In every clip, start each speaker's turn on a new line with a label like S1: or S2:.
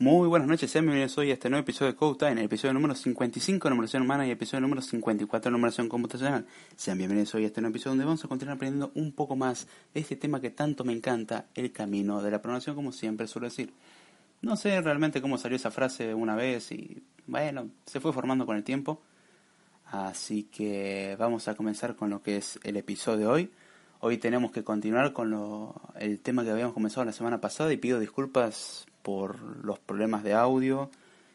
S1: Muy buenas noches, sean bienvenidos hoy a este nuevo episodio de Code Time, el episodio número 55 de numeración humana y episodio número 54 de numeración computacional. Sean bienvenidos hoy a este nuevo episodio donde vamos a continuar aprendiendo un poco más de este tema que tanto me encanta, el camino de la programación, como siempre suelo decir. No sé realmente cómo salió esa frase una vez y bueno, se fue formando con el tiempo. Así que vamos a comenzar con lo que es el episodio de hoy. Hoy tenemos que continuar con lo, el tema que habíamos comenzado la semana pasada y pido disculpas por los problemas de audio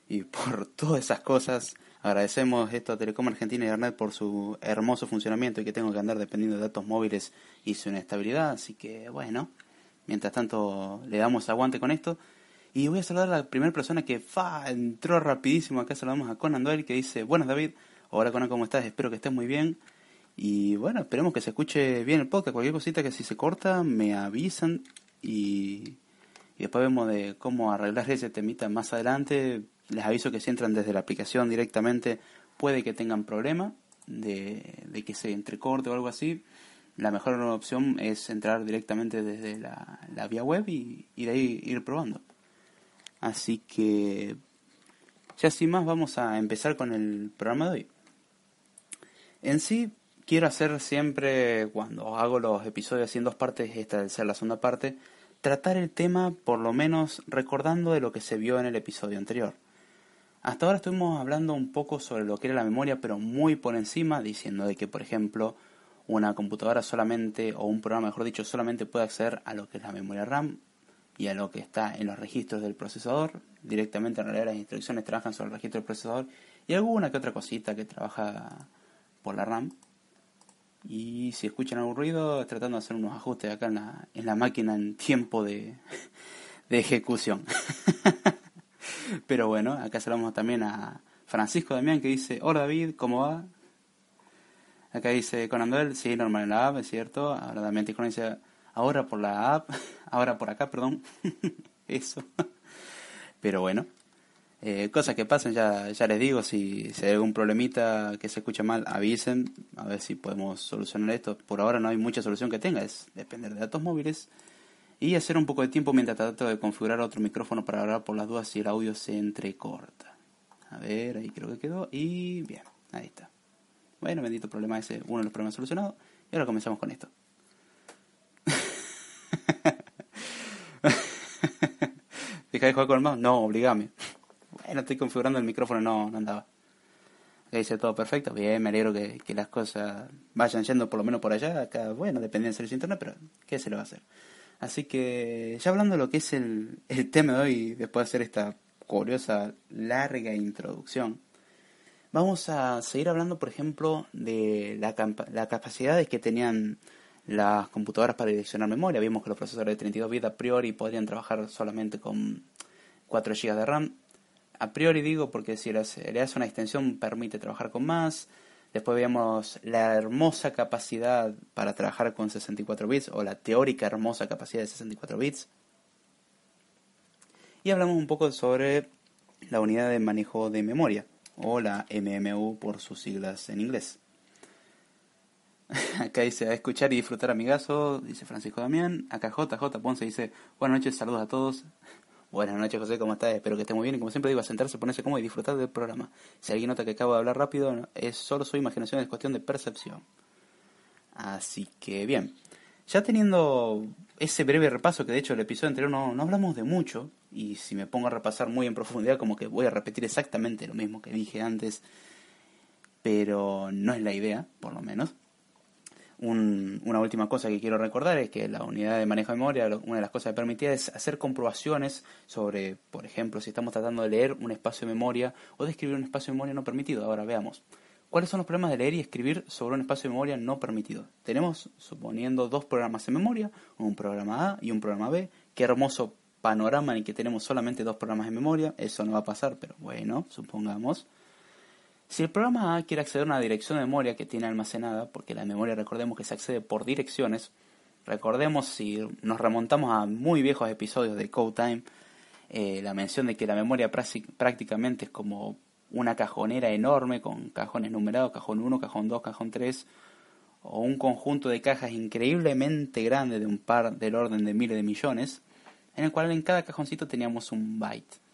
S1: y por todas esas cosas. Agradecemos esto a Telecom Argentina y Internet por su hermoso funcionamiento y que tengo que andar dependiendo de datos móviles y su inestabilidad. Así que bueno, mientras tanto le damos aguante con esto. Y voy a saludar a la primera persona que fa, entró rapidísimo. Acá saludamos a Conan Doyle que dice, buenas David, hola Conan, ¿cómo estás? Espero que estés muy bien. Y bueno, esperemos que se escuche bien el podcast. Cualquier cosita que si se corta, me avisan y y después vemos de cómo arreglar ese temita más adelante. Les aviso que si entran desde la aplicación directamente puede que tengan problema de, de que se entrecorte o algo así. La mejor opción es entrar directamente desde la, la vía web y, y de ahí ir probando. Así que ya sin más vamos a empezar con el programa de hoy. En sí quiero hacer siempre cuando hago los episodios en dos partes, esta debe ser la segunda parte, tratar el tema por lo menos recordando de lo que se vio en el episodio anterior. Hasta ahora estuvimos hablando un poco sobre lo que era la memoria, pero muy por encima, diciendo de que, por ejemplo, una computadora solamente, o un programa mejor dicho, solamente puede acceder a lo que es la memoria RAM y a lo que está en los registros del procesador. Directamente en realidad las instrucciones trabajan sobre el registro del procesador y alguna que otra cosita que trabaja por la RAM. Y si escuchan algún ruido, tratando de hacer unos ajustes acá en la, en la máquina en tiempo de, de ejecución. Pero bueno, acá saludamos también a Francisco Damián que dice, hola David, ¿cómo va? Acá dice Conan Doyle, sí, normal en la app, es cierto. Ahora Damián Tijón dice, ahora por la app, ahora por acá, perdón. Eso. Pero bueno, eh, cosas que pasan, ya, ya les digo, si, si hay algún problemita que se escucha mal, avisen, a ver si podemos solucionar esto. Por ahora no hay mucha solución que tenga, es depender de datos móviles y hacer un poco de tiempo mientras trato de configurar otro micrófono para hablar por las dudas si el audio se entrecorta. A ver, ahí creo que quedó y bien, ahí está. Bueno, bendito problema ese, uno de los problemas solucionados y ahora comenzamos con esto. ¿Deja de jugar con el mouse? No, obligame. Bueno, estoy configurando el micrófono, no, no andaba. Ahí dice todo perfecto. Bien, me alegro que, que, las cosas vayan yendo por lo menos por allá. Acá, bueno, depende del servicio internet, pero ¿qué se le va a hacer? Así que, ya hablando de lo que es el, tema de hoy, después de hacer esta curiosa, larga introducción, vamos a seguir hablando, por ejemplo, de la, la capacidades que tenían las computadoras para direccionar memoria. Vimos que los procesadores de 32 bits a priori podrían trabajar solamente con 4 GB de RAM a priori digo porque si le una extensión permite trabajar con más. Después veíamos la hermosa capacidad para trabajar con 64 bits o la teórica hermosa capacidad de 64 bits. Y hablamos un poco sobre la unidad de manejo de memoria o la MMU por sus siglas en inglés. Acá dice a escuchar y disfrutar amigazo, dice Francisco Damián. Acá JJ Ponce dice buenas noches, saludos a todos. Buenas noches, José, ¿cómo estás? Espero que esté muy bien. Y como siempre digo, a sentarse, ponerse cómodo y disfrutar del programa. Si alguien nota que acabo de hablar rápido, es solo su imaginación, es cuestión de percepción. Así que bien. Ya teniendo ese breve repaso, que de hecho el episodio anterior no, no hablamos de mucho, y si me pongo a repasar muy en profundidad, como que voy a repetir exactamente lo mismo que dije antes, pero no es la idea, por lo menos una última cosa que quiero recordar es que la unidad de manejo de memoria, una de las cosas que permitía es hacer comprobaciones sobre, por ejemplo, si estamos tratando de leer un espacio de memoria o de escribir un espacio de memoria no permitido. Ahora veamos. ¿Cuáles son los problemas de leer y escribir sobre un espacio de memoria no permitido? Tenemos, suponiendo, dos programas en memoria, un programa A y un programa B. Qué hermoso panorama en que tenemos solamente dos programas en memoria. Eso no va a pasar, pero bueno, supongamos. Si el programa A quiere acceder a una dirección de memoria que tiene almacenada, porque la memoria recordemos que se accede por direcciones, recordemos si nos remontamos a muy viejos episodios de Code Time, eh, la mención de que la memoria prácticamente es como una cajonera enorme con cajones numerados, cajón 1, cajón 2, cajón 3, o un conjunto de cajas increíblemente grande de un par del orden de miles de millones, en el cual en cada cajoncito teníamos un byte.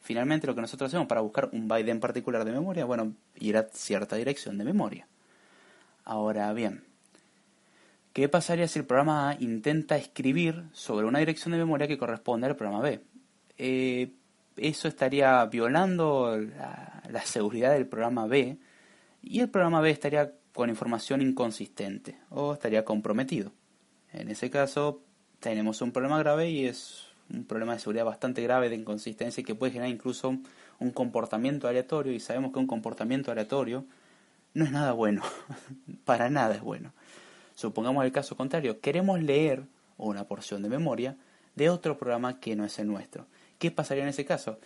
S1: Finalmente lo que nosotros hacemos para buscar un byte en particular de memoria, bueno, ir a cierta dirección de memoria. Ahora bien, ¿qué pasaría si el programa A intenta escribir sobre una dirección de memoria que corresponde al programa B? Eh, eso estaría violando la, la seguridad del programa B y el programa B estaría con información inconsistente o estaría comprometido. En ese caso tenemos un problema grave y es un problema de seguridad bastante grave de inconsistencia que puede generar incluso un comportamiento aleatorio y sabemos que un comportamiento aleatorio no es nada bueno, para nada es bueno. Supongamos el caso contrario, queremos leer una porción de memoria de otro programa que no es el nuestro. ¿Qué pasaría en ese caso?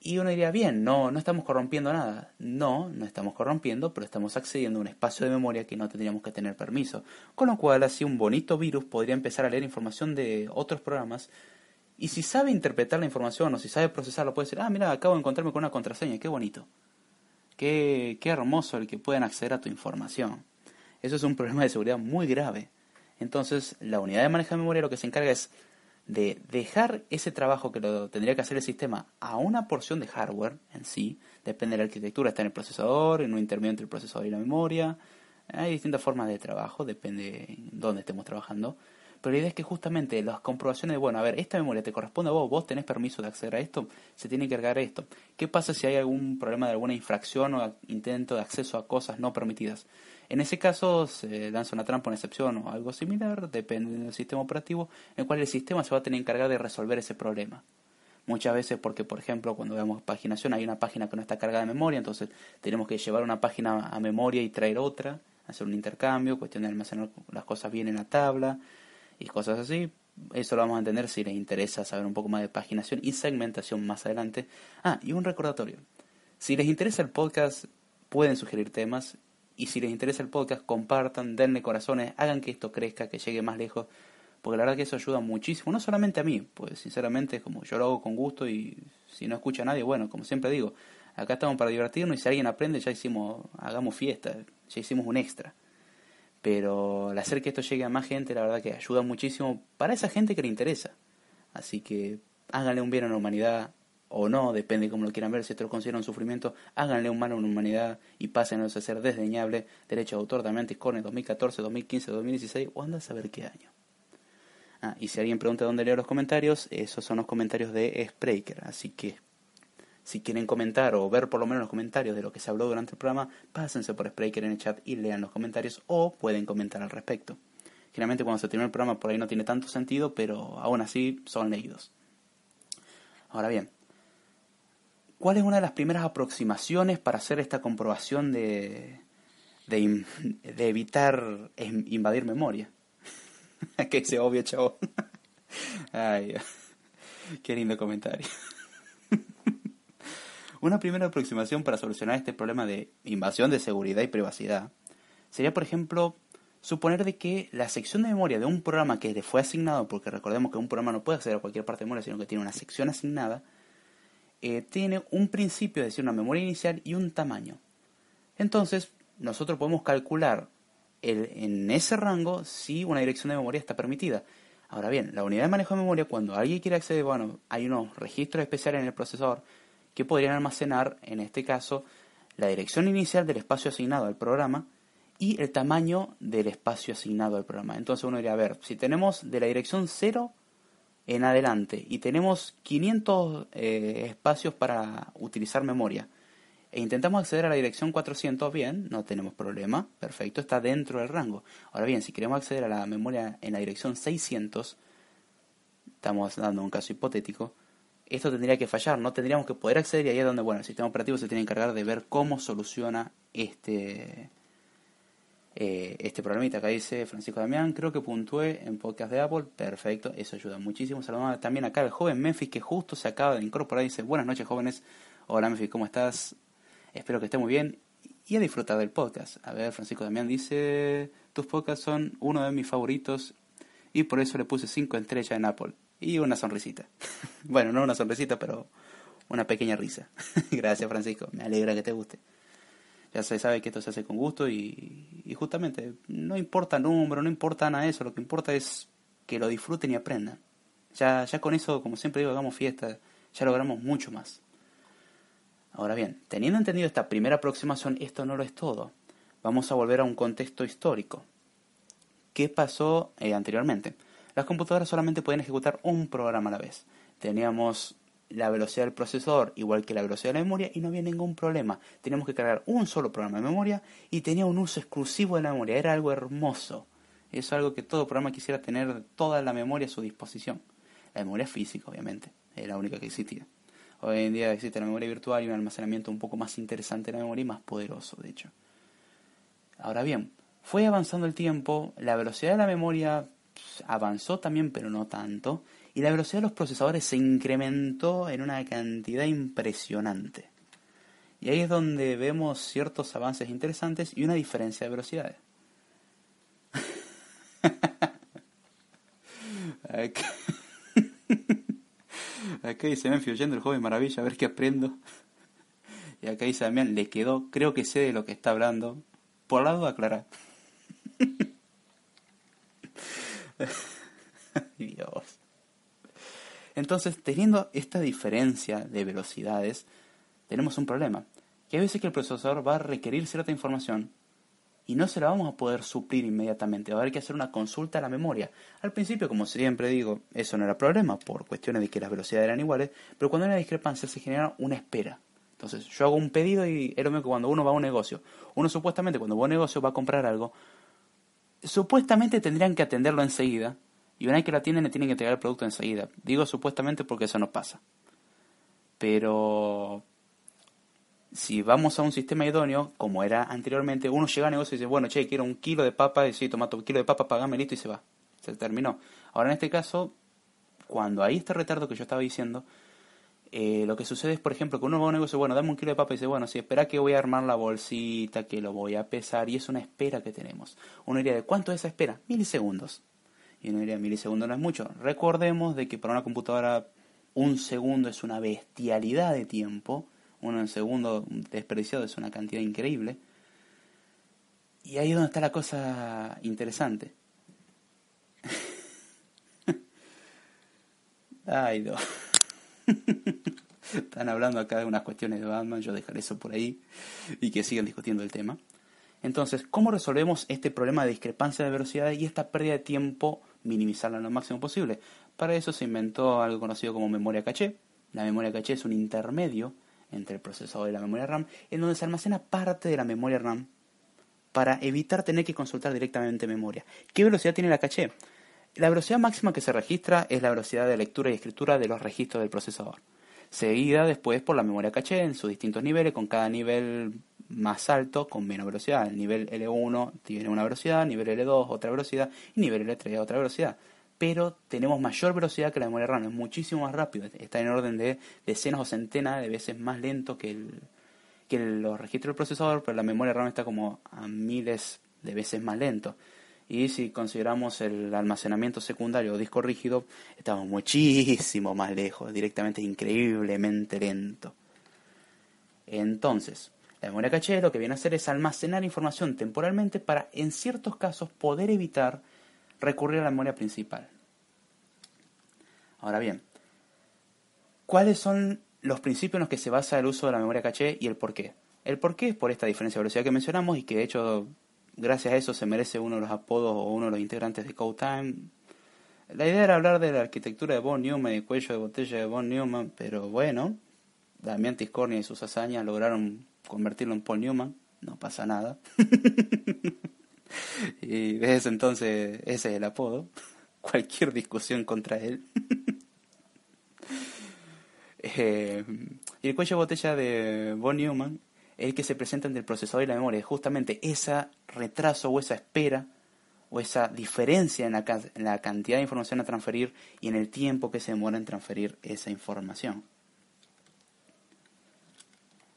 S1: Y uno diría, bien, no, no estamos corrompiendo nada. No, no estamos corrompiendo, pero estamos accediendo a un espacio de memoria que no tendríamos que tener permiso. Con lo cual, así un bonito virus podría empezar a leer información de otros programas. Y si sabe interpretar la información o si sabe procesarlo, puede decir, ah, mira, acabo de encontrarme con una contraseña, qué bonito. Qué, qué hermoso el que puedan acceder a tu información. Eso es un problema de seguridad muy grave. Entonces, la unidad de manejo de memoria lo que se encarga es de dejar ese trabajo que lo tendría que hacer el sistema a una porción de hardware en sí, depende de la arquitectura, está en el procesador, en un intermedio entre el procesador y la memoria, hay distintas formas de trabajo, depende de dónde estemos trabajando, pero la idea es que justamente las comprobaciones bueno, a ver, esta memoria te corresponde a vos, vos tenés permiso de acceder a esto, se tiene que cargar esto. ¿Qué pasa si hay algún problema de alguna infracción o intento de acceso a cosas no permitidas? En ese caso se lanza una trampa, una excepción o algo similar, depende del sistema operativo, en el cual el sistema se va a tener que encargar de resolver ese problema. Muchas veces porque, por ejemplo, cuando vemos paginación hay una página que no está cargada de memoria, entonces tenemos que llevar una página a memoria y traer otra, hacer un intercambio, cuestión de almacenar las cosas bien en la tabla y cosas así. Eso lo vamos a entender si les interesa saber un poco más de paginación y segmentación más adelante. Ah, y un recordatorio. Si les interesa el podcast, pueden sugerir temas y si les interesa el podcast, compartan, denle corazones, hagan que esto crezca, que llegue más lejos, porque la verdad que eso ayuda muchísimo, no solamente a mí, pues sinceramente como yo lo hago con gusto y si no escucha a nadie, bueno, como siempre digo, acá estamos para divertirnos y si alguien aprende ya hicimos, hagamos fiesta, ya hicimos un extra. Pero al hacer que esto llegue a más gente, la verdad que ayuda muchísimo para esa gente que le interesa. Así que háganle un bien a la humanidad, o no, depende de cómo lo quieran ver, si esto lo consideran un sufrimiento, háganle un mal a una humanidad y pásenos a ser desdeñable, derecho de autor también Discord 2014, 2015, 2016 o anda a saber qué año. Ah, y si alguien pregunta dónde leo los comentarios, esos son los comentarios de Spreaker, así que si quieren comentar o ver por lo menos los comentarios de lo que se habló durante el programa, pásense por Spreaker en el chat y lean los comentarios o pueden comentar al respecto. Generalmente cuando se termina el programa por ahí no tiene tanto sentido, pero aún así son leídos. Ahora bien, ¿Cuál es una de las primeras aproximaciones para hacer esta comprobación de, de, evitar invadir memoria? que se obvio, chavo. Ay, qué lindo comentario. Una primera aproximación para solucionar este problema de invasión de seguridad y privacidad sería, por ejemplo, suponer de que la sección de memoria de un programa que le fue asignado, porque recordemos que un programa no puede acceder a cualquier parte de memoria, sino que tiene una sección asignada, eh, tiene un principio, es decir, una memoria inicial y un tamaño. Entonces, nosotros podemos calcular el, en ese rango si una dirección de memoria está permitida. Ahora bien, la unidad de manejo de memoria, cuando alguien quiere acceder, bueno, hay unos registros especiales en el procesador que podrían almacenar, en este caso, la dirección inicial del espacio asignado al programa y el tamaño del espacio asignado al programa. Entonces uno diría, a ver, si tenemos de la dirección 0 en adelante y tenemos 500 eh, espacios para utilizar memoria e intentamos acceder a la dirección 400, bien, no tenemos problema, perfecto, está dentro del rango. Ahora bien, si queremos acceder a la memoria en la dirección 600, estamos dando un caso hipotético, esto tendría que fallar, no tendríamos que poder acceder y ahí es donde, bueno, el sistema operativo se tiene que encargar de ver cómo soluciona este, eh, este problemita. Acá dice Francisco Damián, creo que puntué en podcast de Apple. Perfecto, eso ayuda muchísimo. Saludamos también acá al joven Memphis que justo se acaba de incorporar. Dice, buenas noches jóvenes. Hola Memphis, ¿cómo estás? Espero que esté muy bien y a disfrutar del podcast. A ver, Francisco Damián dice, tus podcasts son uno de mis favoritos y por eso le puse 5 estrellas en Apple. Y una sonrisita. bueno, no una sonrisita, pero una pequeña risa. Gracias, Francisco. Me alegra que te guste. Ya se sabe que esto se hace con gusto y, justamente no importa número, no importa nada de eso. Lo que importa es que lo disfruten y aprendan. Ya, ya con eso, como siempre digo, hagamos fiesta, ya logramos mucho más. Ahora bien, teniendo entendido esta primera aproximación, esto no lo es todo. Vamos a volver a un contexto histórico. ¿Qué pasó eh, anteriormente? Las computadoras solamente pueden ejecutar un programa a la vez. Teníamos la velocidad del procesador igual que la velocidad de la memoria y no había ningún problema. Teníamos que cargar un solo programa de memoria y tenía un uso exclusivo de la memoria. Era algo hermoso. Es algo que todo programa quisiera tener toda la memoria a su disposición. La memoria física, obviamente, era la única que existía. Hoy en día existe la memoria virtual y un almacenamiento un poco más interesante de la memoria y más poderoso, de hecho. Ahora bien, fue avanzando el tiempo, la velocidad de la memoria avanzó también, pero no tanto, y la velocidad de los procesadores se incrementó en una cantidad impresionante. Y ahí es donde vemos ciertos avances interesantes y una diferencia de velocidades. Acá dice Menfi oyendo el joven maravilla, a ver qué aprendo. Y acá dice Damián, le quedó, creo que sé de lo que está hablando. Por lado aclarar. Dios. Entonces, teniendo esta diferencia de velocidades, tenemos un problema. Que a veces que el procesador va a requerir cierta información y no se la vamos a poder suplir inmediatamente. Va a haber que hacer una consulta a la memoria. Al principio, como siempre digo, eso no era problema por cuestiones de que las velocidades eran iguales, pero cuando hay una discrepancia se genera una espera. Entonces, yo hago un pedido y es lo mismo que cuando uno va a un negocio. Uno supuestamente cuando va a un negocio va a comprar algo, supuestamente tendrían que atenderlo enseguida, y una vez que lo atienden le tienen que entregar el producto enseguida. Digo supuestamente porque eso no pasa. Pero si vamos a un sistema idóneo, como era anteriormente, uno llega al negocio y dice, bueno, che, quiero un kilo de papa, y sí, toma un kilo de papa, pagame listo y se va. Se terminó. Ahora en este caso, cuando hay este retardo que yo estaba diciendo, eh, lo que sucede es, por ejemplo, que uno va a un negocio, bueno, dame un kilo de papa y dice, bueno, si espera que voy a armar la bolsita, que lo voy a pesar, y es una espera que tenemos. Uno diría, ¿de cuánto es esa espera? Milisegundos. Y uno diría, milisegundos no es mucho. Recordemos de que para una computadora un segundo es una bestialidad de tiempo en segundo desperdiciado es una cantidad increíble. Y ahí es donde está la cosa interesante. Ay, no. Están hablando acá de unas cuestiones de Batman, yo dejaré eso por ahí y que sigan discutiendo el tema. Entonces, ¿cómo resolvemos este problema de discrepancia de velocidad y esta pérdida de tiempo, minimizarla lo máximo posible? Para eso se inventó algo conocido como memoria caché. La memoria caché es un intermedio entre el procesador y la memoria RAM, en donde se almacena parte de la memoria RAM para evitar tener que consultar directamente memoria. ¿Qué velocidad tiene la caché? La velocidad máxima que se registra es la velocidad de lectura y escritura de los registros del procesador, seguida después por la memoria caché en sus distintos niveles, con cada nivel más alto con menos velocidad. El nivel L1 tiene una velocidad, nivel L2 otra velocidad y nivel L3 otra velocidad pero tenemos mayor velocidad que la memoria RAM, es muchísimo más rápido, está en orden de decenas o centenas de veces más lento que, el, que los registros del procesador, pero la memoria RAM está como a miles de veces más lento. Y si consideramos el almacenamiento secundario o disco rígido, estamos muchísimo más lejos, directamente increíblemente lento. Entonces, la memoria caché lo que viene a hacer es almacenar información temporalmente para, en ciertos casos, poder evitar recurrir a la memoria principal. Ahora bien, ¿cuáles son los principios en los que se basa el uso de la memoria caché y el por qué? El por qué es por esta diferencia de velocidad que mencionamos y que de hecho gracias a eso se merece uno de los apodos o uno de los integrantes de CodeTime. La idea era hablar de la arquitectura de Von Neumann y el cuello de botella de Von Neumann, pero bueno, Damián Tiscornia y sus hazañas lograron convertirlo en Paul Newman, no pasa nada. y desde ese entonces ese es el apodo. Cualquier discusión contra él. Eh, y el cuello de botella de Von Neumann el que se presenta entre el procesador y la memoria. Justamente ese retraso o esa espera o esa diferencia en la, en la cantidad de información a transferir y en el tiempo que se demora en transferir esa información.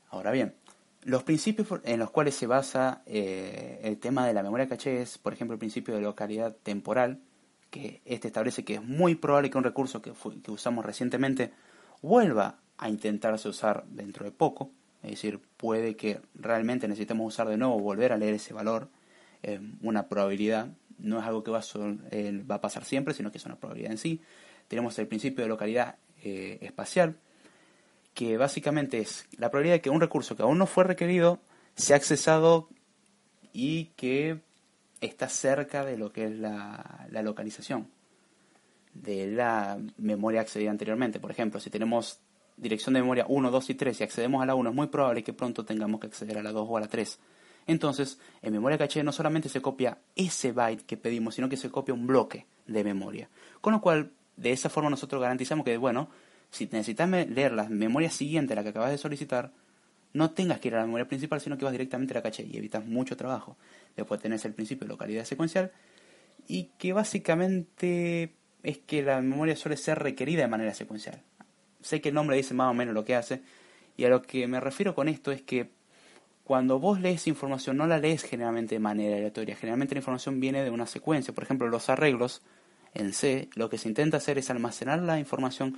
S1: Ahora bien, los principios en los cuales se basa eh, el tema de la memoria caché es, por ejemplo, el principio de localidad temporal, que este establece que es muy probable que un recurso que usamos recientemente vuelva a intentarse usar dentro de poco, es decir, puede que realmente necesitemos usar de nuevo, volver a leer ese valor, eh, una probabilidad, no es algo que va a, eh, va a, pasar siempre, sino que es una probabilidad en sí. Tenemos el principio de localidad eh, espacial, que básicamente es la probabilidad de que un recurso que aún no fue requerido sea accesado y que está cerca de lo que es la localización de la memoria accedida anteriormente. Por ejemplo, si tenemos dirección de memoria 1, 2 y 3 y accedemos a la 1, es muy probable que pronto tengamos que acceder a la 2 o a la 3. Entonces, en memoria caché no solamente se copia ese byte que pedimos, sino que se copia un bloque de memoria. Con lo cual, de esa forma nosotros garantizamos que, bueno, si necesitas leer la memoria siguiente a la que acabas de solicitar, no tengas que ir a la memoria principal, sino que vas directamente a la caché y evitas mucho trabajo. Después tenés el principio de localidad secuencial y que básicamente es que la memoria suele ser requerida de manera secuencial. Sé que el nombre dice más o menos lo que hace y a lo que me refiero con esto es que cuando vos lees información no la lees generalmente de manera aleatoria, generalmente la información viene de una secuencia. Por ejemplo, los arreglos en C, lo que se intenta hacer es almacenar la información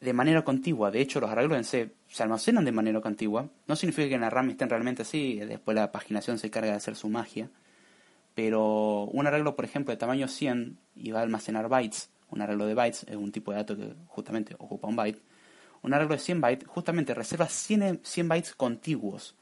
S1: de manera contigua. De hecho, los arreglos en C se almacenan de manera contigua. No significa que en la RAM estén realmente así, después la paginación se carga de hacer su magia. Pero un arreglo, por ejemplo, de tamaño 100 y va a almacenar bytes, un arreglo de bytes es un tipo de dato que justamente ocupa un byte. Un arreglo de 100 bytes justamente reserva 100, 100 bytes contiguos.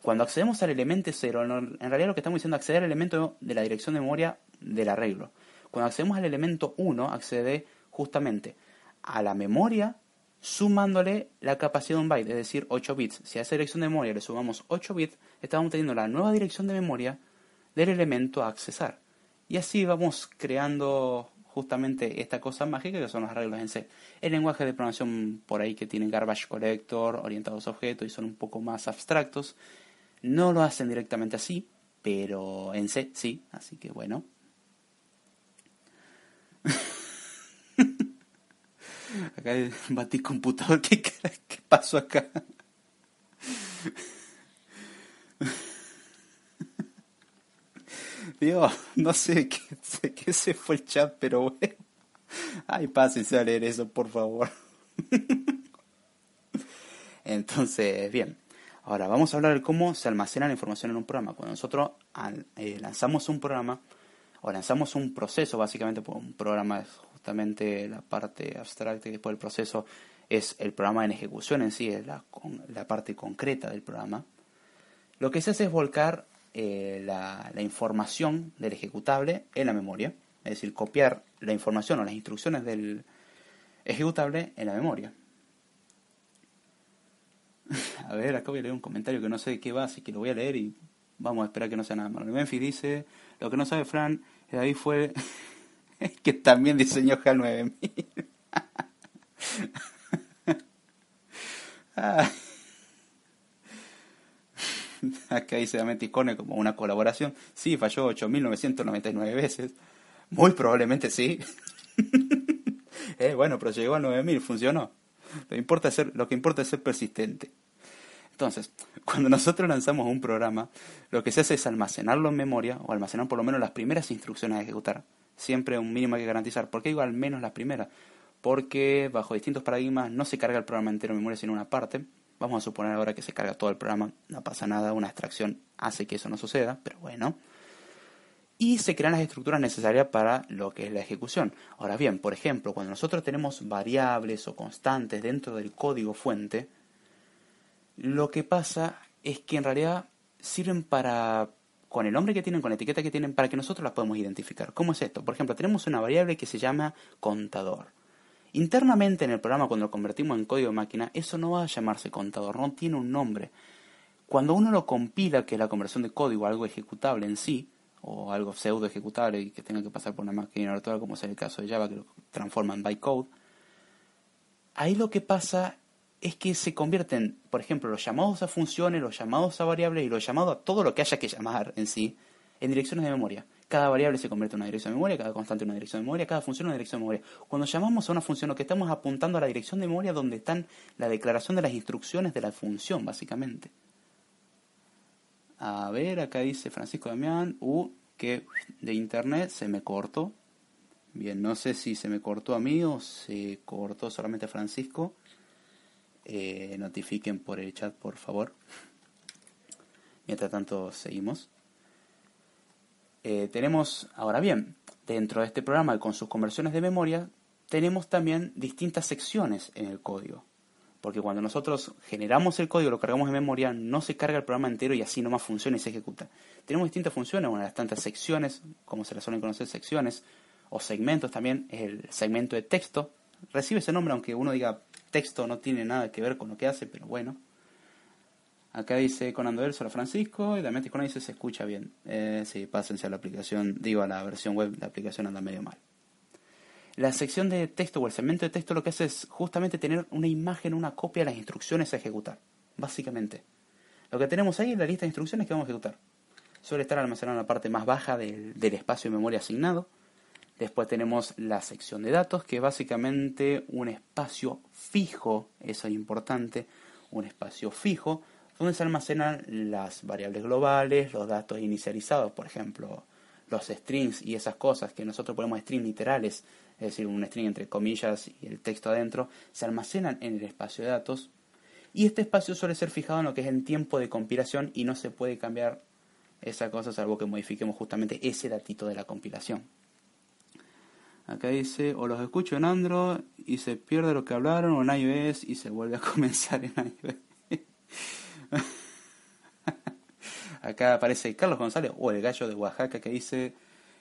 S1: Cuando accedemos al elemento 0, en realidad lo que estamos diciendo es acceder al elemento de la dirección de memoria del arreglo. Cuando accedemos al elemento 1, accede justamente a la memoria sumándole la capacidad de un byte, es decir, 8 bits. Si a esa dirección de memoria le sumamos 8 bits, estamos teniendo la nueva dirección de memoria del elemento a accesar. Y así vamos creando justamente esta cosa mágica que son los arreglos en C. El lenguaje de programación por ahí que tienen garbage collector, orientados a objetos y son un poco más abstractos, no lo hacen directamente así, pero en C sí, así que bueno. acá batí computador, ¿qué, qué pasó acá? No sé qué, sé qué se fue el chat, pero bueno. Ay, pásense a leer eso, por favor. Entonces, bien. Ahora vamos a hablar de cómo se almacena la información en un programa. Cuando nosotros eh, lanzamos un programa o lanzamos un proceso, básicamente, pues un programa es justamente la parte abstracta y después el proceso es el programa en ejecución en sí, es la parte concreta del programa. Lo que se hace es volcar eh, la, información del ejecutable en la memoria, es decir, copiar la información o las instrucciones del ejecutable en la memoria. A ver, acá voy a leer un comentario que no sé qué va, así que lo voy a leer y vamos a esperar que no sea nada malo. Memphis dice, lo que no sabe Fran, David fue que también diseñó HAL 9000. Acá dice Icone como una colaboración. Sí, falló 8.999 veces. Muy probablemente sí. eh, bueno, pero llegó a 9.000, funcionó. Lo, importa ser, lo que importa es ser persistente. Entonces, cuando nosotros lanzamos un programa, lo que se hace es almacenarlo en memoria, o almacenar por lo menos las primeras instrucciones a ejecutar. Siempre un mínimo hay que garantizar. ¿Por qué digo al menos las primeras? Porque bajo distintos paradigmas no se carga el programa entero en memoria, sino una parte. Vamos a suponer ahora que se carga todo el programa, no pasa nada, una extracción hace que eso no suceda, pero bueno. Y se crean las estructuras necesarias para lo que es la ejecución. Ahora bien, por ejemplo, cuando nosotros tenemos variables o constantes dentro del código fuente, lo que pasa es que en realidad sirven para, con el nombre que tienen, con la etiqueta que tienen, para que nosotros las podamos identificar. ¿Cómo es esto? Por ejemplo, tenemos una variable que se llama contador. Internamente en el programa, cuando lo convertimos en código de máquina, eso no va a llamarse contador, no tiene un nombre. Cuando uno lo compila, que es la conversión de código, algo ejecutable en sí, o algo pseudo ejecutable y que tenga que pasar por una máquina virtual, como es el caso de Java, que lo transforma en bytecode, ahí lo que pasa es que se convierten, por ejemplo, los llamados a funciones, los llamados a variables y los llamados a todo lo que haya que llamar en sí, en direcciones de memoria. Cada variable se convierte en una dirección de memoria, cada constante en una dirección de memoria, cada función en una dirección de memoria. Cuando llamamos a una función, lo que estamos apuntando a la dirección de memoria donde están la declaración de las instrucciones de la función, básicamente. A ver, acá dice Francisco Damián, uh, que de internet se me cortó. Bien, no sé si se me cortó a mí o se cortó solamente a Francisco. Eh, notifiquen por el chat, por favor. Mientras tanto, seguimos. Eh, tenemos, ahora bien, dentro de este programa con sus conversiones de memoria, tenemos también distintas secciones en el código. Porque cuando nosotros generamos el código, lo cargamos en memoria, no se carga el programa entero y así nomás funciona y se ejecuta. Tenemos distintas funciones, una de las tantas secciones, como se las suelen conocer secciones, o segmentos también, es el segmento de texto. Recibe ese nombre, aunque uno diga texto no tiene nada que ver con lo que hace, pero bueno. Acá dice con Android solo Francisco y también con dice se escucha bien. Eh, sí, pásense a la aplicación, digo a la versión web, la aplicación anda medio mal. La sección de texto o el segmento de texto lo que hace es justamente tener una imagen, una copia de las instrucciones a ejecutar, básicamente. Lo que tenemos ahí es la lista de instrucciones que vamos a ejecutar. Suele estar almacenado en la parte más baja del, del espacio de memoria asignado Después tenemos la sección de datos, que es básicamente un espacio fijo, eso es importante, un espacio fijo, donde se almacenan las variables globales, los datos inicializados, por ejemplo, los strings y esas cosas que nosotros ponemos strings literales, es decir, un string entre comillas y el texto adentro, se almacenan en el espacio de datos. Y este espacio suele ser fijado en lo que es el tiempo de compilación y no se puede cambiar esa cosa salvo que modifiquemos justamente ese datito de la compilación. Acá dice, o los escucho en Android y se pierde lo que hablaron, o en iOS y se vuelve a comenzar en iOS. Acá aparece Carlos González, o el gallo de Oaxaca, que dice,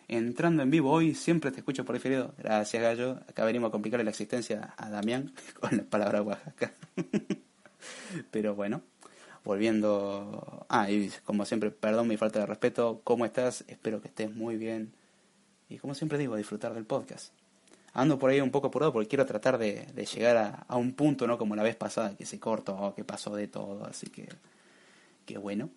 S1: entrando en vivo hoy, siempre te escucho por diferido. Gracias, gallo. Acá venimos a complicarle la existencia a Damián con la palabra Oaxaca. Pero bueno, volviendo... Ah, y como siempre, perdón mi falta de respeto. ¿Cómo estás? Espero que estés muy bien y como siempre digo, disfrutar del podcast. Ando por ahí un poco apurado porque quiero tratar de, llegar a, un punto, ¿no? Como la vez pasada, que se cortó, que pasó de todo, así que, qué bueno.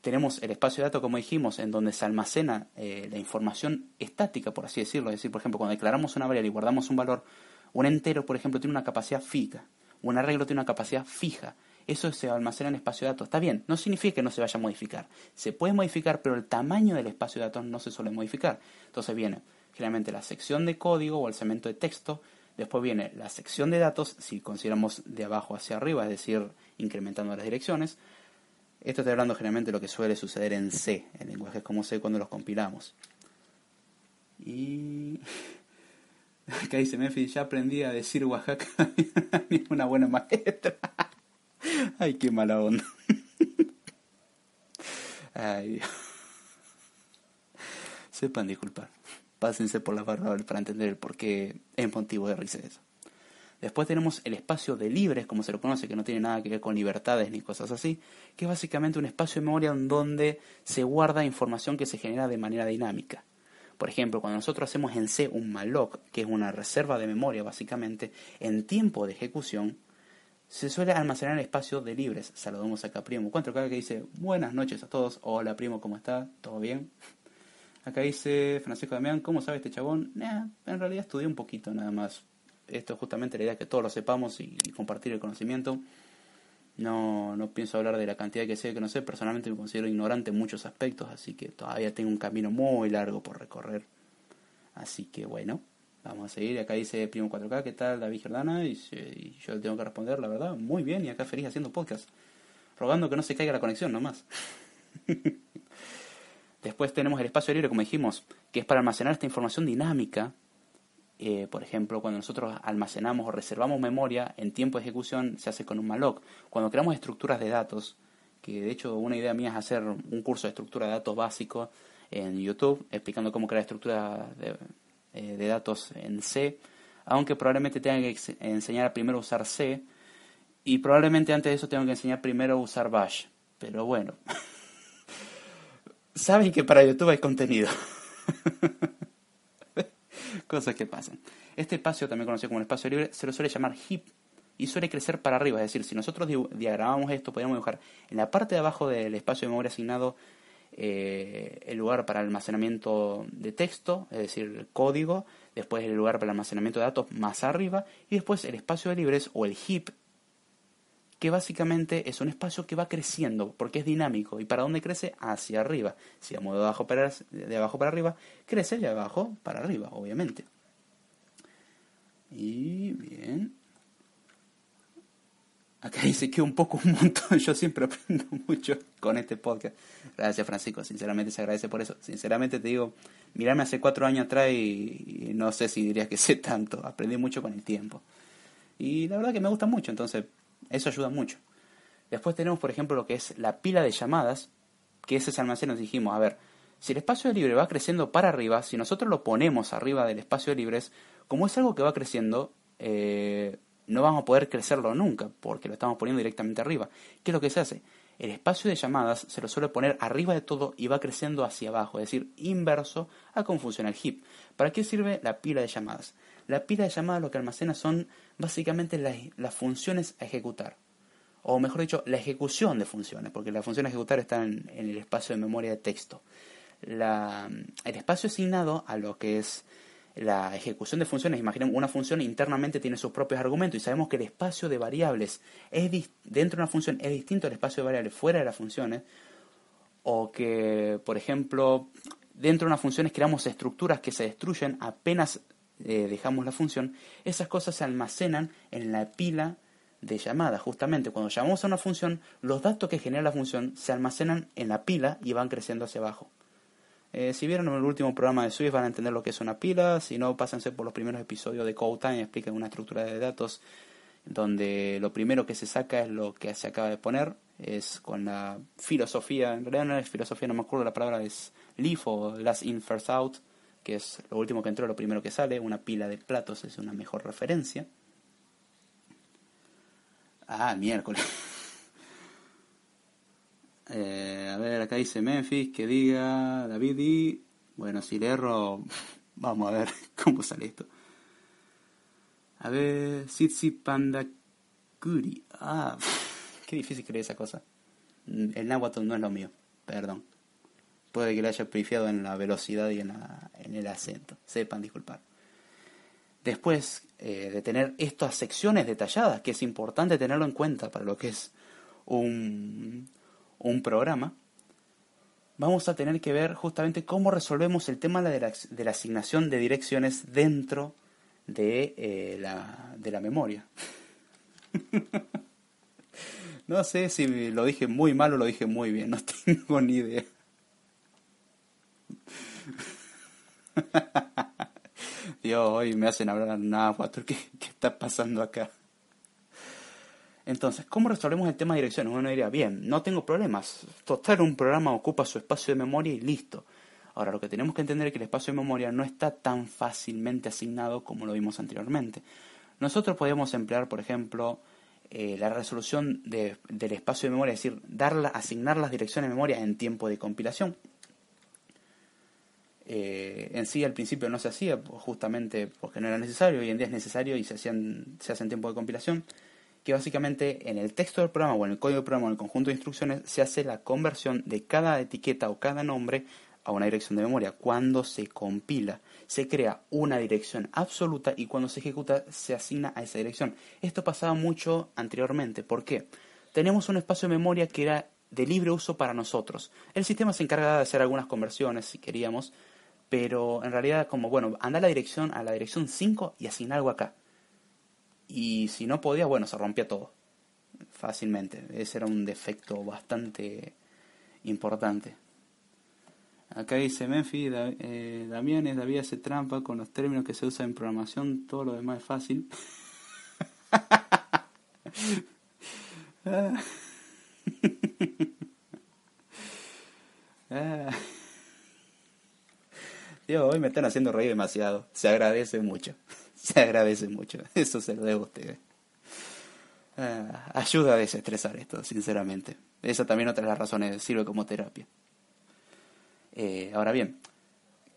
S1: Tenemos el espacio de datos, como dijimos, en donde se almacena eh, la información estática, por así decirlo. Es decir, por ejemplo, cuando declaramos una variable y guardamos un valor, un entero, por ejemplo, tiene una capacidad fija, un arreglo tiene una capacidad fija eso se almacena en espacio de datos. Está bien, no significa que no se vaya a modificar. Se puede modificar, pero el tamaño del espacio de datos no se suele modificar. Entonces viene generalmente la sección de código o el segmento de texto. Después viene la sección de datos, si consideramos de abajo hacia arriba, es decir, incrementando las direcciones. Esto está hablando generalmente de lo que suele suceder en C, en lenguajes como C cuando los compilamos. Y acá dice Memphis, ya aprendí a decir Oaxaca, una buena maestra. Ay, qué mala onda. Ay, Sepan disculpar. Pásense por la barra para entender el por qué es motivo de risa eso. Después tenemos el espacio de libres, como se lo conoce, que no tiene nada que ver con libertades ni cosas así, que es básicamente un espacio de memoria donde se guarda información que se genera de manera dinámica. Por ejemplo, cuando nosotros hacemos en C un malloc, que es una reserva de memoria básicamente, en tiempo de ejecución, se suele almacenar en espacio de libres. Saludamos acá primo. Cuatro acá que dice buenas noches a todos. Hola primo, ¿cómo está? ¿Todo bien? Acá dice Francisco Damián, ¿cómo sabe este chabón? en realidad estudié un poquito nada más. Esto es justamente la idea que todos lo sepamos y, compartir el conocimiento. No, no pienso hablar de la cantidad que sé que no sé. Personalmente me considero ignorante en muchos aspectos, así que todavía tengo un camino muy largo por recorrer. Así que bueno. Vamos a seguir. Acá dice Primo 4K, ¿qué tal David Jordana? Y, yo le tengo que responder, la verdad, muy bien. Y acá feliz haciendo podcast. Rogando que no se caiga la conexión nomás. Después tenemos el espacio libre, como dijimos, que es para almacenar esta información dinámica. Eh, por ejemplo, cuando nosotros almacenamos o reservamos memoria en tiempo de ejecución, se hace con un malloc. Cuando creamos estructuras de datos, que de hecho una idea mía es hacer un curso de estructura de datos básico en YouTube, explicando cómo crear estructuras de, eh, de datos en C, aunque probablemente tenga que enseñar primero a usar C y probablemente antes de eso tengo que enseñar primero a usar Bash. Pero bueno, saben que para YouTube hay contenido. Cosas que pasan. Este espacio, también conocido como el espacio libre, se lo suele llamar heap y suele crecer para arriba. Es decir, si nosotros diagramamos esto, podríamos dibujar en la parte de abajo del espacio de memoria asignado eh, el lugar para almacenamiento de texto, es decir, el código, después el lugar para almacenamiento de datos más arriba, y después el espacio de libres o el heap, que básicamente es un espacio que va creciendo porque es dinámico. ¿Y para dónde crece? Hacia arriba. Si vamos de abajo para, de abajo para arriba, crece de abajo para arriba, obviamente. Y bien. Acá dice que un poco, un montón. Yo siempre aprendo mucho con este podcast. Gracias, Francisco. Sinceramente se agradece por eso. Sinceramente te digo, mirarme hace cuatro años atrás y, no sé si dirías que sé tanto. Aprendí mucho con el tiempo. Y la verdad que me gusta mucho, entonces eso ayuda mucho. Después tenemos, por ejemplo, lo que es la pila de llamadas, que ese almacén nos dijimos, a ver, si el espacio libre va creciendo para arriba, si nosotros lo ponemos arriba del espacio de libres, como es algo que va creciendo, eh, no vamos a poder crecerlo nunca, porque lo estamos poniendo directamente arriba. ¿Qué es lo que se hace? El espacio de llamadas se lo suele poner arriba de todo y va creciendo hacia abajo, es decir, inverso a cómo funciona el heap. ¿Para qué sirve la pila de llamadas? La pila de llamadas lo que almacena son básicamente las, funciones a ejecutar. O mejor dicho, la ejecución de funciones, porque la función a ejecutar está en, el espacio de memoria de texto. el espacio asignado a lo que es la ejecución de funciones, imaginemos una función internamente tiene sus propios argumentos y sabemos que el espacio de variables es dentro de una función es distinto al espacio de variables fuera de las funciones, o que, por ejemplo, dentro de una función creamos estructuras que se destruyen apenas eh, dejamos la función, esas cosas se almacenan en la pila de llamadas. Justamente cuando llamamos a una función, los datos que genera la función se almacenan en la pila y van creciendo hacia abajo. Eh, si vieron el último programa de Swift van a entender lo que es una pila, si no, pásense por los primeros episodios de Code Time, explican una estructura de datos donde lo primero que se saca es lo que se acaba de poner, es con la filosofía, en realidad no es filosofía, no me acuerdo la palabra, es leaf o last in first out, que es lo último que entró, lo primero que sale, una pila de platos es una mejor referencia. Ah, miércoles. Eh, a ver, acá dice Memphis que diga David y. Bueno, si le erro, vamos a ver cómo sale esto. A ver, Sitsi Panda Kuri. Ah, qué difícil creer esa cosa. El náhuatl no es lo mío, perdón. Puede que le haya pifiado en la velocidad y en, el acento. Sepan disculpar. Después eh, de tener estas secciones detalladas, que es importante tenerlo en cuenta para lo que es un, un programa, vamos a tener que ver justamente cómo resolvemos el tema de la, de la asignación de direcciones dentro de, eh, la, de la memoria. no sé si lo dije muy mal o lo dije muy bien, no tengo ni idea. Dios, hoy me hacen hablar nada, ¿qué, ¿qué está pasando acá? Entonces, ¿cómo resolvemos el tema de direcciones? Uno diría, bien, no tengo problemas. Total, un programa ocupa su espacio de memoria y listo. Ahora, lo que tenemos que entender es que el espacio de memoria no está tan fácilmente asignado como lo vimos anteriormente. Nosotros podemos emplear, por ejemplo, eh, la resolución del espacio de memoria, es decir, darla, asignar las direcciones de memoria en tiempo de compilación. Eh, en sí al principio no se hacía justamente porque no era necesario, hoy en día es necesario y se, hacían, se hace en tiempo de compilación que básicamente en el texto del programa o en el código del programa o en el conjunto de instrucciones se hace la conversión de cada etiqueta o cada nombre a una dirección de memoria. Cuando se compila, se crea una dirección absoluta y cuando se ejecuta se asigna a esa dirección. Esto pasaba mucho anteriormente. ¿Por qué? Tenemos un espacio de memoria que era de libre uso para nosotros. El sistema se encarga de hacer algunas conversiones si queríamos, pero en realidad como, bueno, anda a la dirección, a la dirección 5 y asigna algo acá. Y si no podía, bueno, se rompía todo. Fácilmente. Ese era un defecto bastante importante. Acá dice Memphis, eh, Damián es David hace trampa con los términos que se usan en programación, todo lo demás es fácil. Dios, hoy me están haciendo reír demasiado. Se agradece mucho. se agradece mucho. Eso se lo debo a ustedes. Ah, ayuda a desestresar esto, sinceramente. Esa también otra de las razones sirve como terapia. Eh, ahora bien,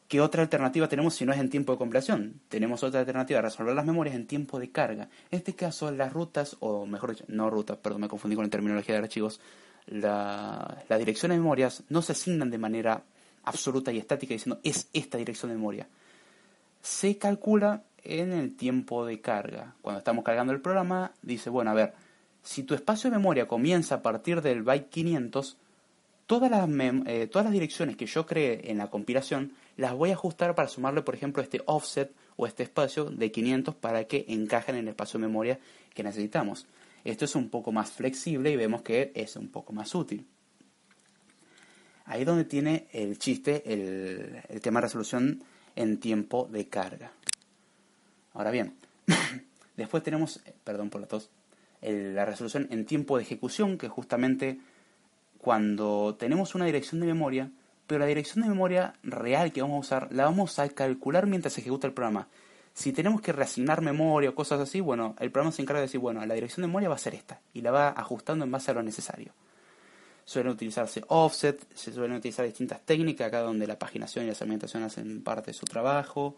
S1: ¿qué otra alternativa tenemos si no es en tiempo de compilación? Tenemos otra alternativa, resolver las memorias en tiempo de carga. En este caso, las rutas, o mejor dicho, no rutas, perdón, me confundí con la terminología de archivos, la, las direcciones de memorias no se asignan de manera absoluta y estática diciendo es esta dirección de memoria. Se calcula en el tiempo de carga. Cuando estamos cargando el programa, dice, bueno, a ver, si tu espacio de memoria comienza a partir del byte 500, todas las, eh, todas las direcciones que yo cree en la compilación las voy a ajustar para sumarle, por ejemplo, este offset o este espacio de 500 para que encajen en el espacio de memoria que necesitamos. Esto es un poco más flexible y vemos que es un poco más útil. Ahí es donde tiene el chiste el, tema de resolución en tiempo de carga. Ahora bien, después tenemos, perdón por la tos, la resolución en tiempo de ejecución, que justamente cuando tenemos una dirección de memoria, pero la dirección de memoria real que vamos a usar la vamos a calcular mientras se ejecuta el programa. Si tenemos que reasignar memoria o cosas así, bueno, el programa se encarga de decir, bueno, la dirección de memoria va a ser esta, y la va ajustando en base a lo necesario. Suelen utilizarse offset, se suelen utilizar distintas técnicas, acá donde la paginación y la segmentación hacen parte de su trabajo.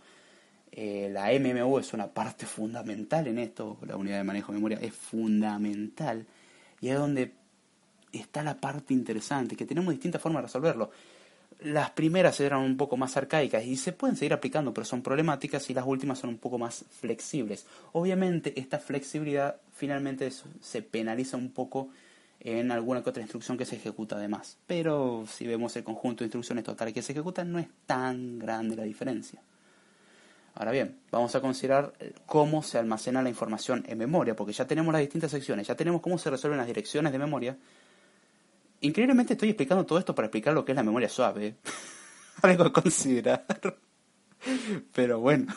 S1: Eh, la MMU es una parte fundamental en esto, la unidad de manejo de memoria es fundamental. Y es donde está la parte interesante, que tenemos distintas formas de resolverlo. Las primeras eran un poco más arcaicas y se pueden seguir aplicando, pero son problemáticas y las últimas son un poco más flexibles. Obviamente esta flexibilidad finalmente se penaliza un poco en alguna que otra instrucción que se ejecuta además. Pero si vemos el conjunto de instrucciones totales que se ejecutan, no es tan grande la diferencia. Ahora bien, vamos a considerar cómo se almacena la información en memoria, porque ya tenemos las distintas secciones, ya tenemos cómo se resuelven las direcciones de memoria. Increíblemente estoy explicando todo esto para explicar lo que es la memoria suave. ¿eh? Algo a considerar. Pero bueno.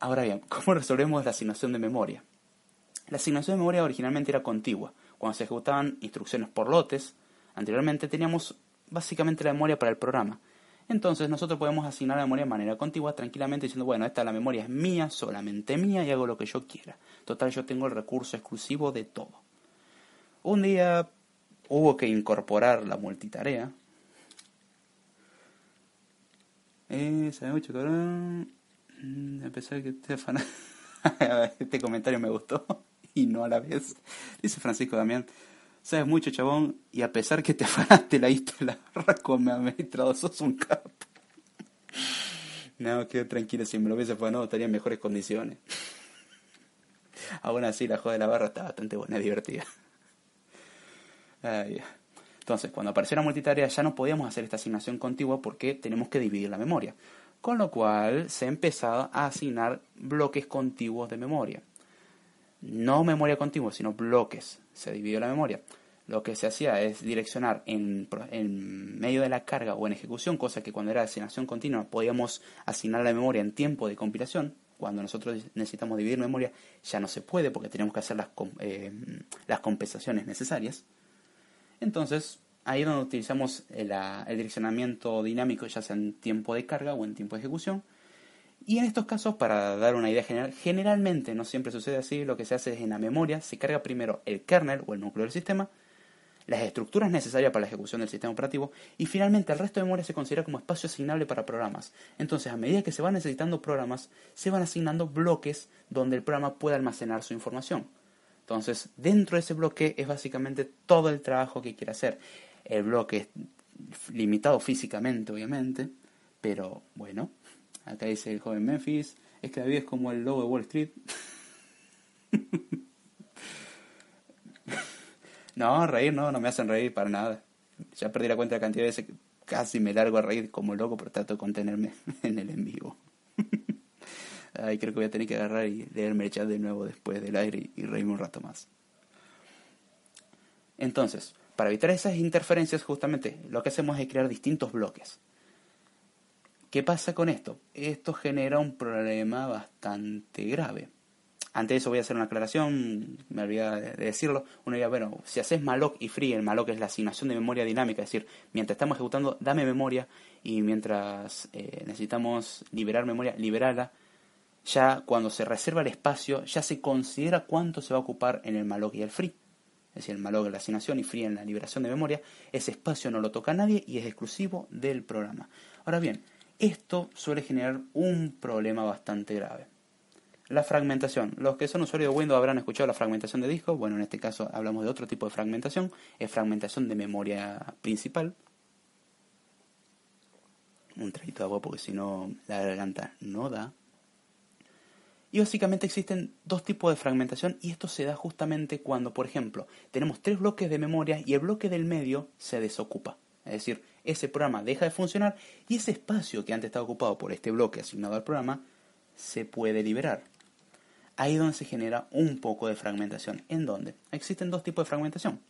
S1: Ahora bien, ¿cómo resolvemos la asignación de memoria? La asignación de memoria originalmente era contigua. Cuando se ejecutaban instrucciones por lotes, anteriormente teníamos básicamente la memoria para el programa. Entonces nosotros podemos asignar la memoria de manera contigua tranquilamente diciendo, bueno, esta la memoria es mía, solamente mía y hago lo que yo quiera. Total, yo tengo el recurso exclusivo de todo. Un día hubo que incorporar la multitarea. Eh, mucho, cabrón. Mm, a pesar que este comentario me gustó y no a la vez. Dice Francisco Damián, sabes mucho, chabón, y a pesar que te afanaste la la como administrador, sos un capo. No, quedo tranquilo, si me lo hubiese no estaría en mejores condiciones. Aún así, la joda de la barra está bastante buena, divertida. Entonces, cuando apareció la multitarea ya no podíamos hacer esta asignación contigua porque tenemos que dividir la memoria. Con lo cual se empezado a asignar bloques contiguos de memoria no memoria contigua, sino bloques. Se dividió la memoria. Lo que se hacía es direccionar en, en, medio de la carga o en ejecución, cosa que cuando era asignación continua podíamos asignar la memoria en tiempo de compilación. Cuando nosotros necesitamos dividir memoria ya no se puede porque tenemos que hacer las, eh, las compensaciones necesarias. Entonces, ahí es donde utilizamos el, el direccionamiento dinámico, ya sea en tiempo de carga o en tiempo de ejecución y en estos casos, para dar una idea general, generalmente no siempre sucede así, lo que se hace es en la memoria se carga primero el kernel o el núcleo del sistema, las estructuras necesarias para la ejecución del sistema operativo y finalmente el resto de memoria se considera como espacio asignable para programas. Entonces, a medida que se van necesitando programas, se van asignando bloques donde el programa pueda almacenar su información. Entonces, dentro de ese bloque es básicamente todo el trabajo que quiere hacer. El bloque es limitado físicamente, obviamente, pero bueno, Acá dice el joven Memphis. Es que David es como el lobo de Wall Street. no, reír no, no me hacen reír para nada. Ya perdí la cuenta de la cantidad de veces que casi me largo a reír como loco, pero trato de contenerme en el en vivo. Ay, creo que voy a tener que agarrar y leerme el chat de nuevo después del aire y reírme un rato más. Entonces, para evitar esas interferencias, justamente lo que hacemos es crear distintos bloques. ¿Qué pasa con esto? Esto genera un problema bastante grave. Antes de eso voy a hacer una aclaración, me olvidé de decirlo. Uno diría, bueno, si haces malloc y free, el malloc es la asignación de memoria dinámica, es decir, mientras estamos ejecutando, dame memoria y mientras eh, necesitamos liberar memoria, liberarla. Ya cuando se reserva el espacio, ya se considera cuánto se va a ocupar en el malloc y el free. Es decir, el malloc en la asignación y free en la liberación de memoria. Ese espacio no lo toca nadie y es exclusivo del programa. Ahora bien, esto suele generar un problema bastante grave. La fragmentación. Los que son usuarios de Windows habrán escuchado la fragmentación de disco. Bueno, en este caso hablamos de otro tipo de fragmentación. Es fragmentación de memoria principal. Un traguito de agua porque si no la garganta no da. Y básicamente existen dos tipos de fragmentación y esto se da justamente cuando, por ejemplo, tenemos tres bloques de memoria y el bloque del medio se desocupa. Es decir, ese programa deja de funcionar y ese espacio que antes estaba ocupado por este bloque asignado al programa se puede liberar. Ahí es donde se genera un poco de fragmentación. ¿En dónde? Existen dos tipos de fragmentación.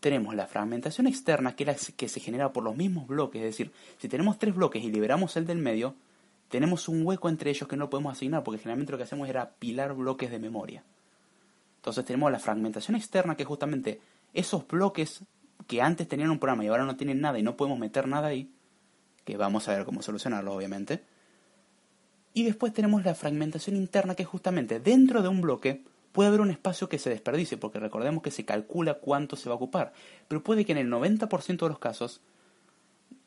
S1: Tenemos la fragmentación externa, que es la que se genera por los mismos bloques. Es decir, si tenemos tres bloques y liberamos el del medio, tenemos un hueco entre ellos que no podemos asignar, porque generalmente lo que hacemos era apilar bloques de memoria. Entonces tenemos la fragmentación externa, que es justamente esos bloques que antes tenían un programa y ahora no tienen nada y no podemos meter nada ahí, que vamos a ver cómo solucionarlo, obviamente. Y después tenemos la fragmentación interna, que justamente dentro de un bloque puede haber un espacio que se desperdicie, porque recordemos que se calcula cuánto se va a ocupar. Pero puede que en el 90% de los casos,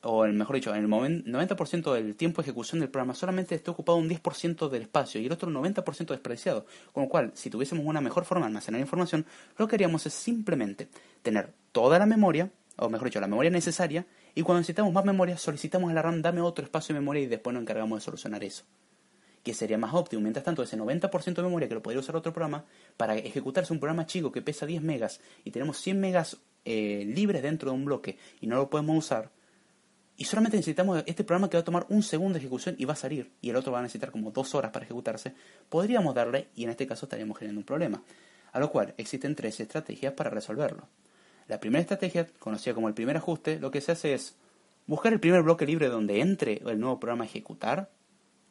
S1: o el, mejor dicho, en el 90% del tiempo de ejecución del programa solamente esté ocupado un 10% del espacio y el otro 90% desperdiciado. Con lo cual, si tuviésemos una mejor forma de almacenar información, lo que haríamos es simplemente tener toda la memoria, o mejor dicho, la memoria necesaria, y cuando necesitamos más memoria, solicitamos a la RAM dame otro espacio de memoria y después nos encargamos de solucionar eso que sería más óptimo. Mientras tanto, ese 90% de memoria que lo podría usar otro programa, para ejecutarse un programa chico que pesa 10 megas y tenemos 100 megas eh, libres dentro de un bloque y no lo podemos usar, y solamente necesitamos este programa que va a tomar un segundo de ejecución y va a salir, y el otro va a necesitar como dos horas para ejecutarse, podríamos darle, y en este caso estaríamos generando un problema. A lo cual existen tres estrategias para resolverlo. La primera estrategia, conocida como el primer ajuste, lo que se hace es buscar el primer bloque libre donde entre el nuevo programa a ejecutar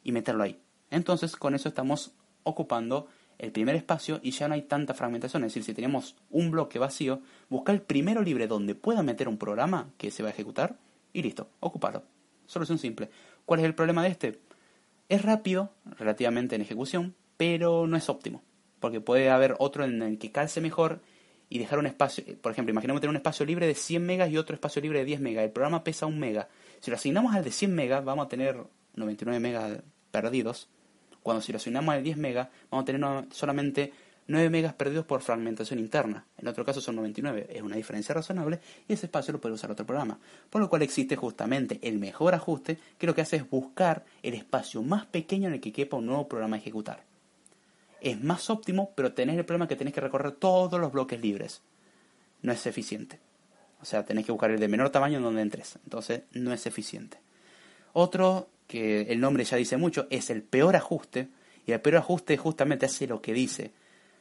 S1: y meterlo ahí. Entonces con eso estamos ocupando el primer espacio y ya no hay tanta fragmentación. Es decir, si tenemos un bloque vacío, buscar el primero libre donde pueda meter un programa que se va a ejecutar y listo, ocuparlo. Solución simple. ¿Cuál es el problema de este? Es rápido, relativamente en ejecución, pero no es óptimo. Porque puede haber otro en el que calce mejor y dejar un espacio. Por ejemplo, imaginemos tener un espacio libre de 100 megas y otro espacio libre de 10 megas. El programa pesa 1 mega. Si lo asignamos al de 100 megas, vamos a tener 99 megas perdidos cuando si lo asignamos al 10 megas, vamos a tener solamente 9 megas perdidos por fragmentación interna. En otro caso son 99. Es una diferencia razonable y ese espacio lo puede usar otro programa. Por lo cual existe justamente el mejor ajuste que lo que hace es buscar el espacio más pequeño en el que quepa un nuevo programa a ejecutar. Es más óptimo, pero tenés el problema que tenés que recorrer todos los bloques libres. No es eficiente. O sea, tenés que buscar el de menor tamaño en donde entres. Entonces, no es eficiente. Otro que el nombre ya dice mucho, es el peor ajuste, y el peor ajuste justamente hace lo que dice.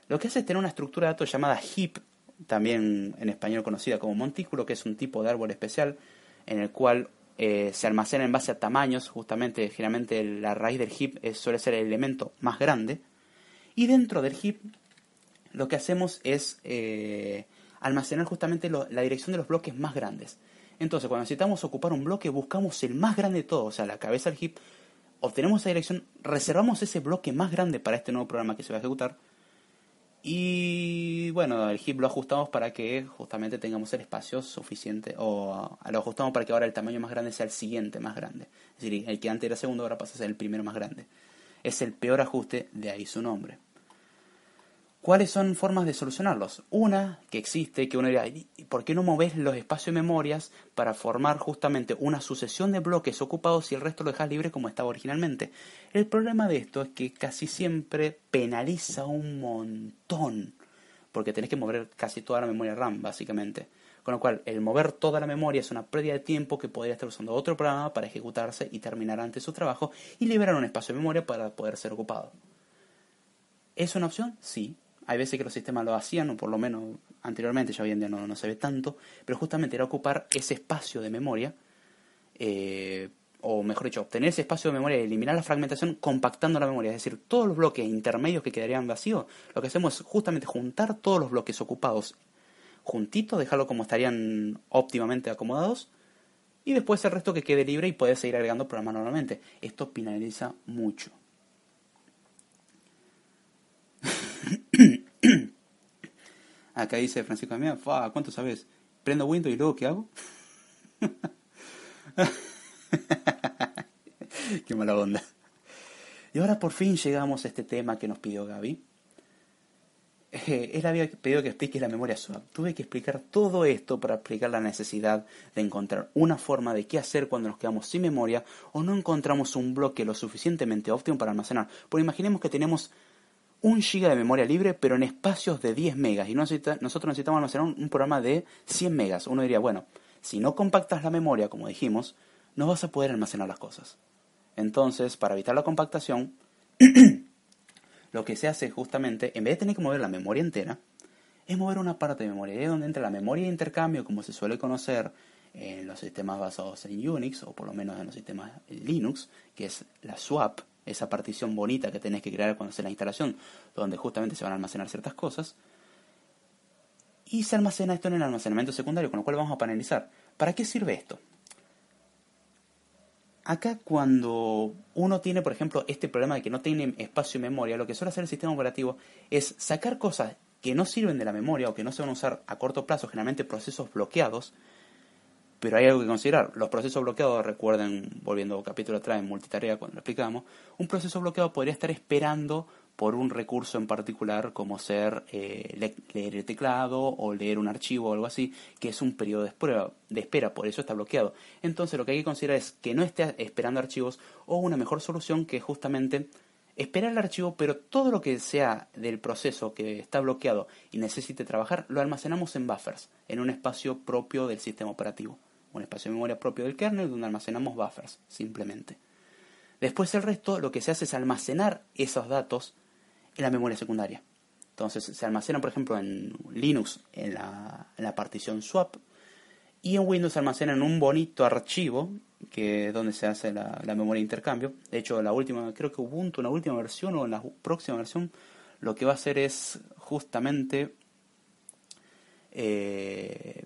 S1: Lo que hace es tener una estructura de datos llamada heap, también en español conocida como montículo, que es un tipo de árbol especial en el cual eh, se almacena en base a tamaños, justamente generalmente la raíz del heap suele ser el elemento más grande, y dentro del heap lo que hacemos es eh, almacenar justamente la dirección de los bloques más grandes. Entonces, cuando necesitamos ocupar un bloque, buscamos el más grande de todos, o sea, la cabeza del heap, obtenemos esa dirección, reservamos ese bloque más grande para este nuevo programa que se va a ejecutar. Y bueno, el heap lo ajustamos para que justamente tengamos el espacio suficiente, o lo ajustamos para que ahora el tamaño más grande sea el siguiente más grande. Es decir, el que antes era segundo ahora pasa a ser el primero más grande. Es el peor ajuste, de ahí su nombre. ¿Cuáles son formas de solucionarlos? Una que existe, que uno dirá, ¿por qué no moves los espacios de memorias para formar justamente una sucesión de bloques ocupados y el resto lo dejas libre como estaba originalmente? El problema de esto es que casi siempre penaliza un montón, porque tenés que mover casi toda la memoria RAM, básicamente. Con lo cual, el mover toda la memoria es una pérdida de tiempo que podría estar usando otro programa para ejecutarse y terminar antes su trabajo y liberar un espacio de memoria para poder ser ocupado. ¿Es una opción? Sí, hay veces que los sistemas lo hacían, o por lo menos anteriormente, ya hoy en día no, no se ve tanto, pero justamente era ocupar ese espacio de memoria, eh, o mejor dicho, obtener ese espacio de memoria y eliminar la fragmentación compactando la memoria. Es decir, todos los bloques intermedios que quedarían vacíos, lo que hacemos es justamente juntar todos los bloques ocupados juntitos, dejarlo como estarían óptimamente acomodados, y después el resto que quede libre y puedes seguir agregando programas normalmente. Esto penaliza mucho. Acá dice Francisco Mía, ¿cuánto sabes? Prendo Windows y luego ¿qué hago? Qué mala onda. Y ahora por fin llegamos a este tema que nos pidió Gaby. Eh, él había pedido que explique la memoria swap. Tuve que explicar todo esto para explicar la necesidad de encontrar una forma de qué hacer cuando nos quedamos sin memoria o no encontramos un bloque lo suficientemente óptimo para almacenar. Porque imaginemos que tenemos un giga de memoria libre, pero en espacios de 10 megas. Y nosotros necesitamos almacenar un, programa de 100 megas. Uno diría, bueno, si no compactas la memoria, como dijimos, no vas a poder almacenar las cosas. Entonces, para evitar la compactación, lo que se hace justamente, en vez de tener que mover la memoria entera, es mover una parte de memoria. Es donde entra la memoria de intercambio, como se suele conocer en los sistemas basados en Unix, o por lo menos en los sistemas Linux, que es la swap, esa partición bonita que tenés que crear cuando haces la instalación, donde justamente se van a almacenar ciertas cosas. Y se almacena esto en el almacenamiento secundario, con lo cual vamos a panelizar. ¿Para qué sirve esto? Acá cuando uno tiene, por ejemplo, este problema de que no tiene espacio y memoria, lo que suele hacer el sistema operativo es sacar cosas que no sirven de la memoria o que no se van a usar a corto plazo, generalmente procesos bloqueados, pero hay algo que considerar. Los procesos bloqueados, recuerden, volviendo capítulo atrás en multitarea cuando lo explicamos, un proceso bloqueado podría estar esperando por un recurso en particular como ser eh, leer el teclado o leer un archivo o algo así, que es un periodo de espera, de espera, por eso está bloqueado. Entonces lo que hay que considerar es que no esté esperando archivos o una mejor solución que justamente esperar el archivo, pero todo lo que sea del proceso que está bloqueado y necesite trabajar, lo almacenamos en buffers, en un espacio propio del sistema operativo un espacio de memoria propio del kernel donde almacenamos buffers, simplemente. Después el resto lo que se hace es almacenar esos datos en la memoria secundaria. Entonces se almacenan, por ejemplo, en Linux en la, partición swap y en Windows se almacena en un bonito archivo que es donde se hace la, memoria de intercambio. De hecho, la última, creo que Ubuntu, en la última versión o en la próxima versión, lo que va a hacer es justamente eh,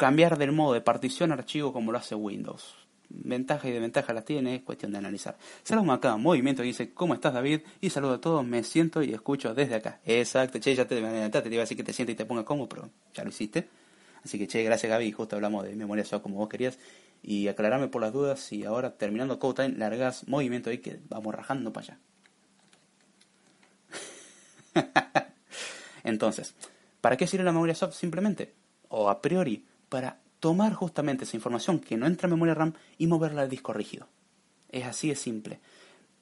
S1: cambiar del modo de partición a archivo como lo hace Windows. Ventaja y desventaja las tiene, es cuestión de analizar. Saludos acá, movimiento dice, ¿cómo estás David? Y saludo a todos, me siento y escucho desde acá. Exacto, che, ya te adelantaste, te iba a decir que te sientes y te ponga cómodo, pero ya lo hiciste. Así que che, gracias Gaby, justo hablamos de memoria SOA como vos querías. Y aclararme por las dudas y ahora terminando Code Time, largas movimiento ahí que vamos rajando para allá. Entonces, ¿para qué sirve la memoria SOP? Simplemente, o a priori, para tomar justamente esa información que no entra en memoria RAM y moverla al disco rígido. Es así de simple.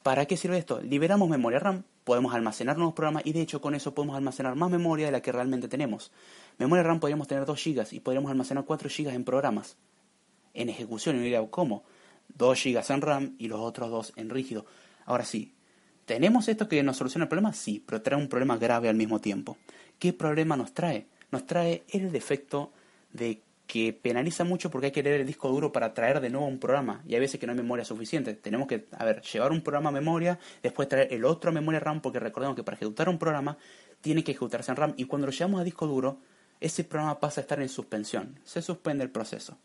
S1: ¿Para qué sirve esto? Liberamos memoria RAM, podemos almacenar nuevos programas y de hecho con eso podemos almacenar más memoria de la que realmente tenemos. Memoria RAM podríamos tener 2 GB y podríamos almacenar 4 GB en programas. En ejecución, y diría, ¿cómo? 2 GB en RAM y los otros 2 en rígido. Ahora sí, ¿tenemos esto que nos soluciona el problema? Sí, pero trae un problema grave al mismo tiempo. ¿Qué problema nos trae? Nos trae el defecto de que penaliza mucho porque hay que leer el disco duro para traer de nuevo un programa y hay veces que no hay memoria suficiente. Tenemos que, a ver, llevar un programa a memoria, después traer el otro a memoria RAM porque recordemos que para ejecutar un programa tiene que ejecutarse en RAM y cuando lo llevamos a disco duro, ese programa pasa a estar en suspensión, se suspende el proceso.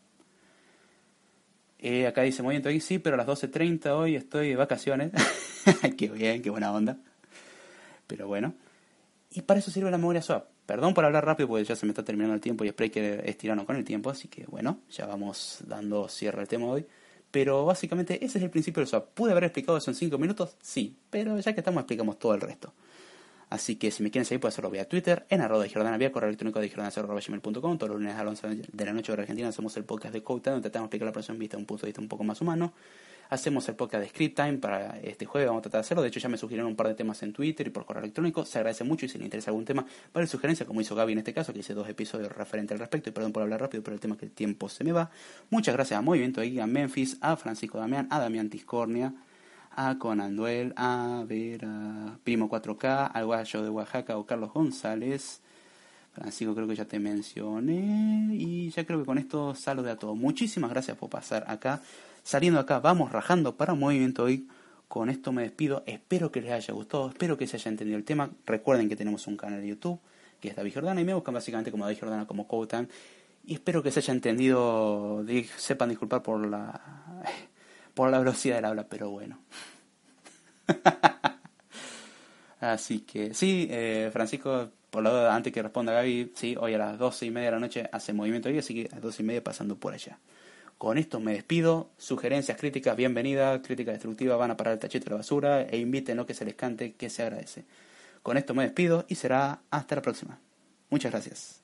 S1: Eh, acá dice, muy bien, sí, pero a las 12.30 hoy estoy de vacaciones. qué bien, qué buena onda. Pero bueno. Y para eso sirve la memoria swap. Perdón por hablar rápido porque ya se me está terminando el tiempo y espero que estirarnos con el tiempo, así que bueno, ya vamos dando cierre al tema de hoy. Pero básicamente ese es el principio del swap. ¿Pude haber explicado eso en 5 minutos? Sí, pero ya que estamos explicamos todo el resto. Así que si me quieren seguir pueden hacerlo vía Twitter, en arroba de Jordana vía correo electrónico de gmail.com Todos los lunes a las 11 de la noche hora argentina hacemos el podcast de Code donde tratamos de explicar la próxima vista de un punto de vista un poco más humano. Hacemos el podcast de Script Time para este jueves, vamos a tratar de hacerlo. De hecho, ya me sugirieron un par de temas en Twitter y por correo electrónico. Se agradece mucho y si le interesa algún tema, vale sugerencia, como hizo Gaby en este caso, que hice dos episodios referentes al respecto. Y perdón por hablar rápido, pero el tema es que el tiempo se me va. Muchas gracias a Movimiento de Guía Memphis, a Francisco Damián, a Damián Tiscornia, a Conan Duel, a ver, a Primo 4K, al Guayo de Oaxaca o Carlos González. Francisco creo que ya te mencioné y ya creo que con esto salude a todos. Muchísimas gracias por pasar acá. Saliendo acá, vamos rajando para Movimiento hoy. Con esto me despido. Espero que les haya gustado, espero que se haya entendido el tema. Recuerden que tenemos un canal de YouTube que es David Jordana y me buscan básicamente como David Jordana como Coutan. Y espero que se haya entendido, sepan disculpar por la por la velocidad del habla, pero bueno. Así que sí, eh, Francisco, por la antes que responda Gaby, sí, hoy a las doce y media de la noche hace movimiento hoy, así que a las doce y media pasando por allá. Con esto me despido. Sugerencias, críticas, bienvenidas. Crítica destructiva, van a parar el tachito de la basura e inviten lo que se les cante, que se agradece. Con esto me despido y será hasta la próxima. Muchas gracias.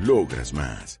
S2: Logras más.